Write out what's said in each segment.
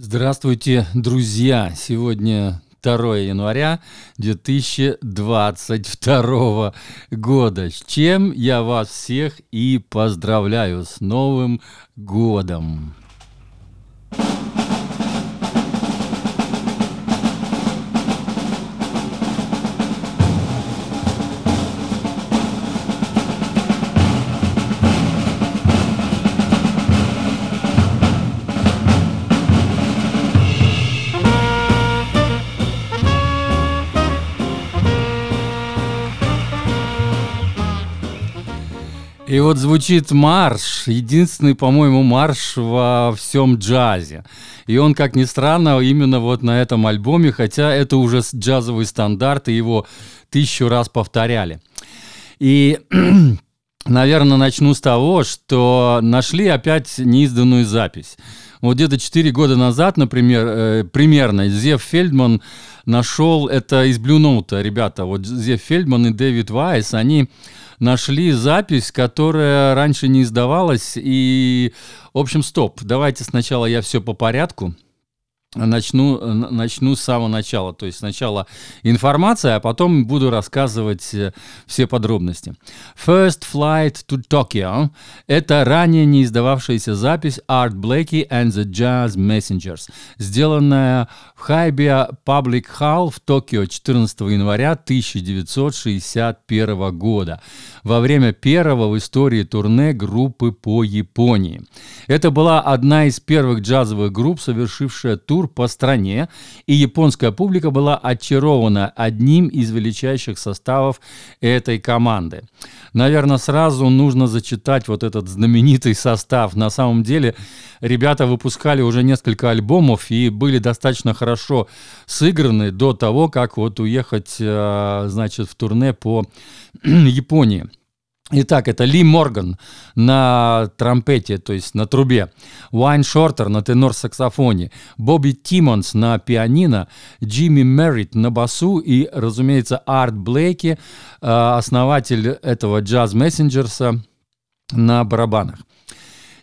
Здравствуйте, друзья! Сегодня 2 января 2022 года. С чем я вас всех и поздравляю с Новым годом! И вот звучит марш, единственный, по-моему, марш во всем джазе. И он, как ни странно, именно вот на этом альбоме, хотя это уже джазовый стандарт, и его тысячу раз повторяли. И, наверное, начну с того, что нашли опять неизданную запись. Вот где-то 4 года назад, например, э, примерно, Зев Фельдман нашел, это из Blue Note, ребята, вот Зев Фельдман и Дэвид Вайс, они нашли запись, которая раньше не издавалась. И, в общем, стоп. Давайте сначала я все по порядку. Начну, начну с самого начала. То есть сначала информация, а потом буду рассказывать э, все подробности. First Flight to Tokyo – это ранее не издававшаяся запись Art Blakey and the Jazz Messengers, сделанная в Хайбия Public Hall в Токио 14 января 1961 года во время первого в истории турне группы по Японии. Это была одна из первых джазовых групп, совершившая тур по стране, и японская публика была очарована одним из величайших составов этой команды. Наверное, сразу нужно зачитать вот этот знаменитый состав. На самом деле, ребята выпускали уже несколько альбомов и были достаточно хорошо сыграны до того, как вот уехать, э, значит, в турне по Японии. Итак, это Ли Морган на трампете, то есть на трубе, Уайн Шортер на тенор-саксофоне, Бобби Тиммонс на пианино, Джимми Меррит на басу. И, разумеется, Арт Блейки, э, основатель этого джаз мессенджерса на барабанах.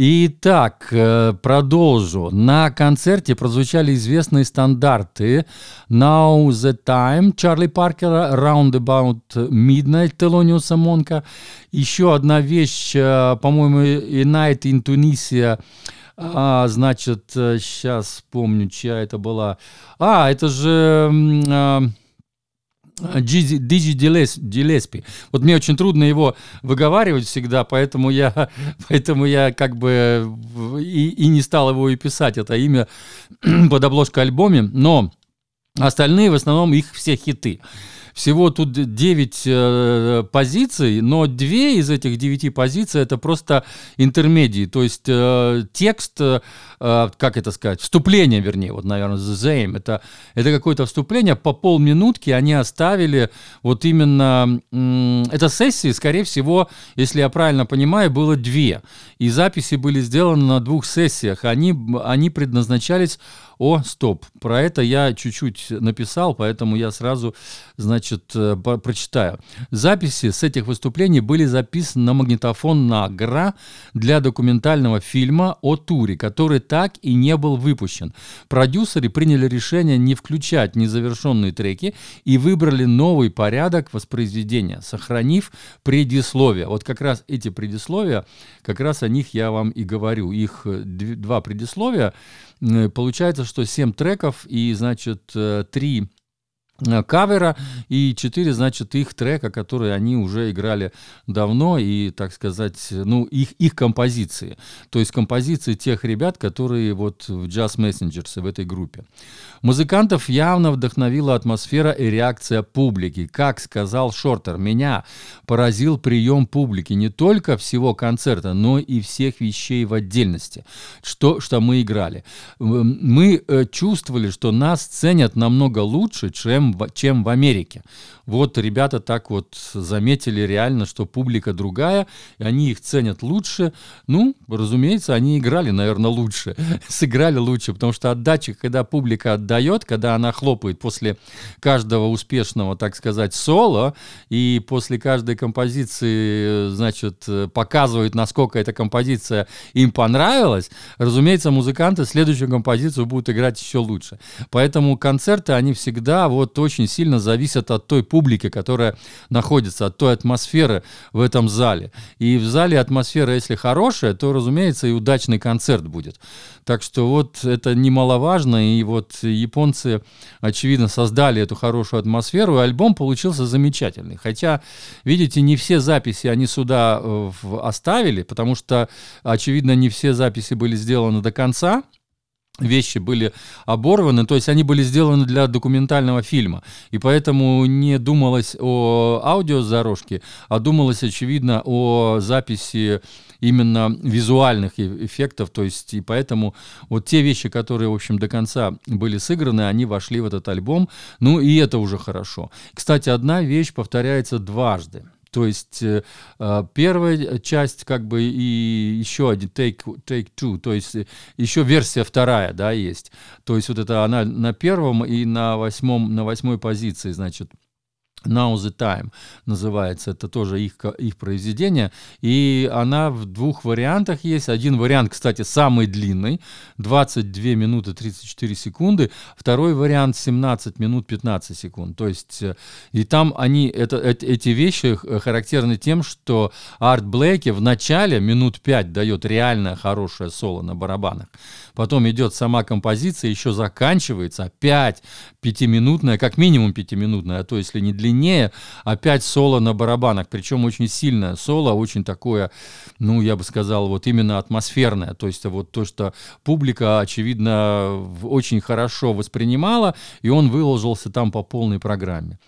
Итак, э, продолжу. На концерте прозвучали известные стандарты Now the Time Чарли Паркера, Roundabout Midnight Телониуса Монка. Еще одна вещь, э, по-моему, A Night in Tunisia а, значит, сейчас э, помню, чья это была. А, это же... Диджи Дилеспи. Вот мне очень трудно его выговаривать всегда, поэтому я, поэтому я как бы и, и не стал его и писать, это имя под обложкой альбоме, но остальные в основном их все хиты. Всего тут 9 э, позиций, но две из этих 9 позиций это просто интермедии, то есть э, текст, э, как это сказать, вступление, вернее, вот, наверное, the aim, это, это какое-то вступление, по полминутки они оставили вот именно, э, это сессии, скорее всего, если я правильно понимаю, было две, и записи были сделаны на двух сессиях, они, они предназначались о, стоп, про это я чуть-чуть написал, поэтому я сразу, значит, э, прочитаю. Записи с этих выступлений были записаны на магнитофон Награ для документального фильма о туре, который так и не был выпущен. Продюсеры приняли решение не включать незавершенные треки и выбрали новый порядок воспроизведения, сохранив предисловия. Вот как раз эти предисловия, как раз о них я вам и говорю. Их э, два предисловия. Э, получается, что 7 треков и, значит, 3 э, кавера и 4, значит, их трека, которые они уже играли давно и, так сказать, ну, их, их композиции. То есть композиции тех ребят, которые вот в Jazz Messengers, в этой группе. Музыкантов явно вдохновила атмосфера и реакция публики. Как сказал Шортер, меня поразил прием публики не только всего концерта, но и всех вещей в отдельности, что, что мы играли. Мы э, чувствовали, что нас ценят намного лучше, чем чем, в Америке. Вот ребята так вот заметили реально, что публика другая, и они их ценят лучше. Ну, разумеется, они играли, наверное, лучше, сыграли лучше, потому что отдача, когда публика отдает, когда она хлопает после каждого успешного, так сказать, соло, и после каждой композиции, значит, показывает, насколько эта композиция им понравилась, разумеется, музыканты следующую композицию будут играть еще лучше. Поэтому концерты, они всегда вот очень сильно зависят от той публики, которая находится, от той атмосферы в этом зале. И в зале атмосфера, если хорошая, то, разумеется, и удачный концерт будет. Так что вот это немаловажно, и вот японцы, очевидно, создали эту хорошую атмосферу, и альбом получился замечательный. Хотя, видите, не все записи они сюда э, оставили, потому что, очевидно, не все записи были сделаны до конца, вещи были оборваны, то есть они были сделаны для документального фильма, и поэтому не думалось о аудиодорожке, а думалось, очевидно, о записи именно визуальных эффектов, то есть и поэтому вот те вещи, которые, в общем, до конца были сыграны, они вошли в этот альбом, ну и это уже хорошо. Кстати, одна вещь повторяется дважды. То есть э, а, первая часть, как бы, и еще один take, take two, то есть еще версия вторая, да, есть. То есть вот это она на первом и на восьмом, на восьмой позиции, значит, Now the Time называется, это тоже их, их произведение, и она в двух вариантах есть. Один вариант, кстати, самый длинный, 22 минуты 34 секунды, второй вариант 17 минут 15 секунд. То есть, э, и там они, это, эти вещи характерны тем, что Арт Блэки в начале минут 5 дает реально хорошее соло на барабанах, потом идет сама композиция, еще заканчивается, опять пятиминутная, как минимум пятиминутная, а то если не длиннее, опять соло на барабанах, причем очень сильное соло, очень такое, ну, я бы сказал, вот именно атмосферное, то есть вот то, что публика, очевидно, очень хорошо воспринимала, и он выложился там по полной программе.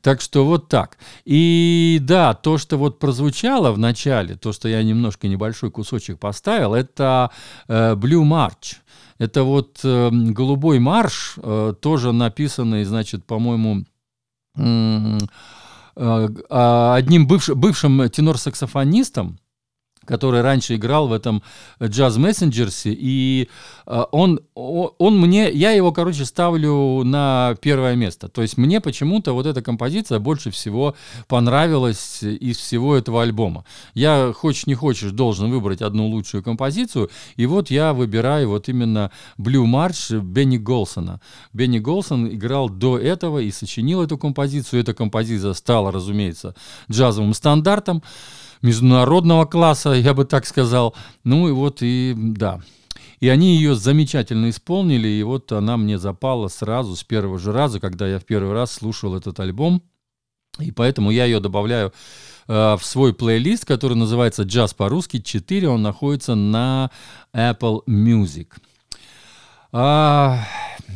Так что вот так. И да, то, что вот прозвучало в начале, то, что я немножко небольшой кусочек поставил, это э, Blue March. Это вот э, «Голубой марш», э, тоже написанный, значит, по-моему, одним бывш, бывшим тенор-саксофонистом, который раньше играл в этом Jazz Messengers, и э, он, он мне, я его, короче, ставлю на первое место. То есть мне почему-то вот эта композиция больше всего понравилась из всего этого альбома. Я, хочешь не хочешь, должен выбрать одну лучшую композицию, и вот я выбираю вот именно Blue March Бенни Голсона. Бенни Голсон играл до этого и сочинил эту композицию. Эта композиция стала, разумеется, джазовым стандартом международного класса, я бы так сказал. Ну и вот и да. И они ее замечательно исполнили, и вот она мне запала сразу, с первого же раза, когда я в первый раз слушал этот альбом. И поэтому я ее добавляю э, в свой плейлист, который называется «Джаз по-русски 4». Он находится на Apple Music. А,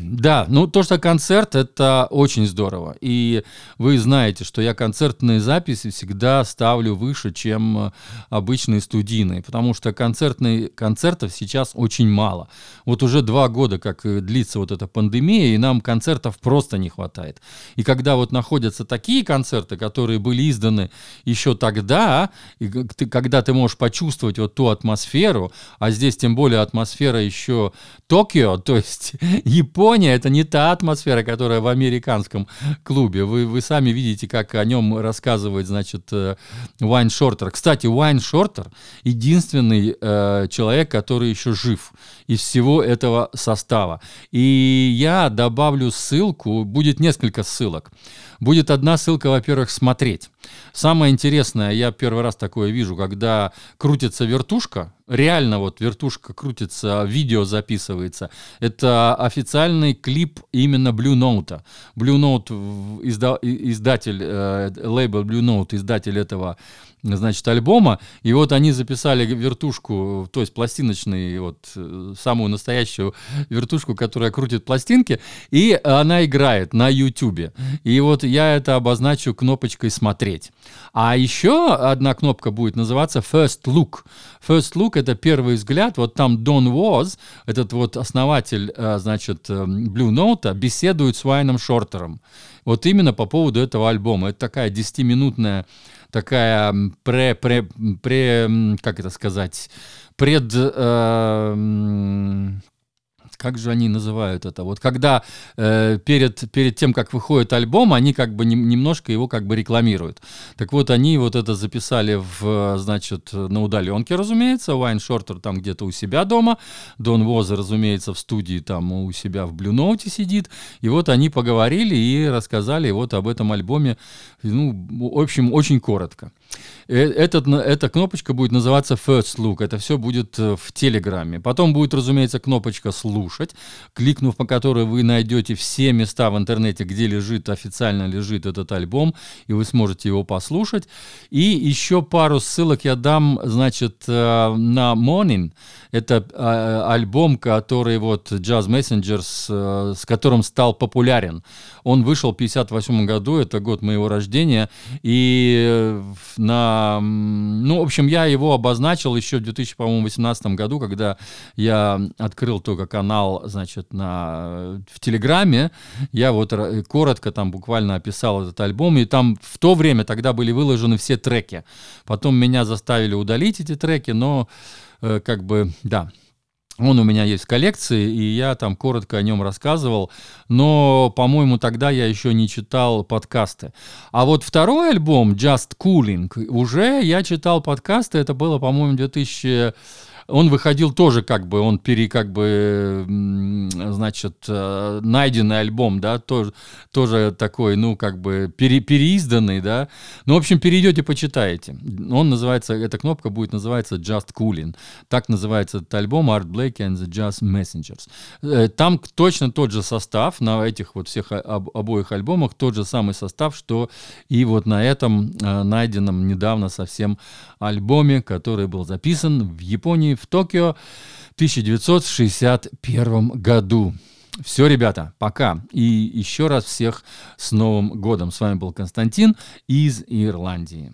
да, ну то, что концерт, это очень здорово. И вы знаете, что я концертные записи всегда ставлю выше, чем э, обычные студийные, потому что концертные, концертов сейчас очень мало. Вот уже два года, как э, длится вот эта пандемия, и нам концертов просто не хватает. И когда вот находятся такие концерты, которые были изданы еще тогда, и ты, когда ты можешь почувствовать вот ту атмосферу, а здесь тем более атмосфера еще Токио, то есть Япония это не та атмосфера, которая в американском клубе. Вы, вы сами видите, как о нем рассказывает, значит, э, Шортер. Кстати, Вайн Шортер единственный э, человек, который еще жив из всего этого состава. И я добавлю ссылку, будет несколько ссылок. Будет одна ссылка, во-первых, смотреть. Самое интересное, я первый раз такое вижу, когда крутится вертушка, реально вот вертушка крутится, видео записывается. Это официальный клип именно Blue Note. Blue Note изда, издатель, э, лейбл Blue Note, издатель этого значит, альбома, и вот они записали вертушку, то есть пластиночный, вот э, самую настоящую вертушку, которая крутит пластинки, и она играет на YouTube. И вот я это обозначу кнопочкой «Смотреть». А еще одна кнопка будет называться First Look. First Look это первый взгляд. Вот там Дон Воз, этот вот основатель, э, значит, Blue Note, беседует с Уайном Шортером. Вот именно по поводу этого альбома. Это такая десятиминутная такая пре, пре, пре, как это сказать, пред, э, как же они называют это? Вот когда э, перед, перед тем, как выходит альбом, они как бы не, немножко его как бы рекламируют. Так вот, они вот это записали в, значит, на удаленке, разумеется, Вайн Шортер там где-то у себя дома, Дон Воза, разумеется, в студии там у себя в Blue Note сидит, и вот они поговорили и рассказали вот об этом альбоме, ну, в общем, очень коротко. Э, этот, эта кнопочка будет называться First Look. Это все будет э, в Телеграме. Потом будет, разумеется, кнопочка «Слушать», кликнув по которой вы найдете все места в интернете, где лежит, официально лежит этот альбом, и вы сможете его послушать. И еще пару ссылок я дам, значит, э, на Morning. Это альбом, который вот Jazz Messengers, с которым стал популярен. Он вышел в 1958 году, это год моего рождения, и на... Ну, в общем, я его обозначил еще в 2018 году, когда я открыл только канал, значит, на, в Телеграме. Я вот коротко там буквально описал этот альбом, и там в то время тогда были выложены все треки. Потом меня заставили удалить эти треки, но э, как бы, да, он у меня есть в коллекции, и я там коротко о нем рассказывал, но, по-моему, тогда я еще не читал подкасты. А вот второй альбом, Just Cooling, уже я читал подкасты, это было, по-моему, 2000 он выходил тоже как бы, он пере, как бы, значит, э, найденный альбом, да, тоже, тоже такой, ну, как бы, пере, переизданный, да. Ну, в общем, перейдете, почитаете. Он называется, эта кнопка будет называться Just Cooling. Так называется этот альбом Art Blake and the Jazz Messengers. Э, там точно тот же состав, на этих вот всех об, обоих альбомах тот же самый состав, что и вот на этом э, найденном недавно совсем альбоме, который был записан в Японии в Токио в 1961 году. Все, ребята, пока. И еще раз всех с Новым годом. С вами был Константин из Ирландии.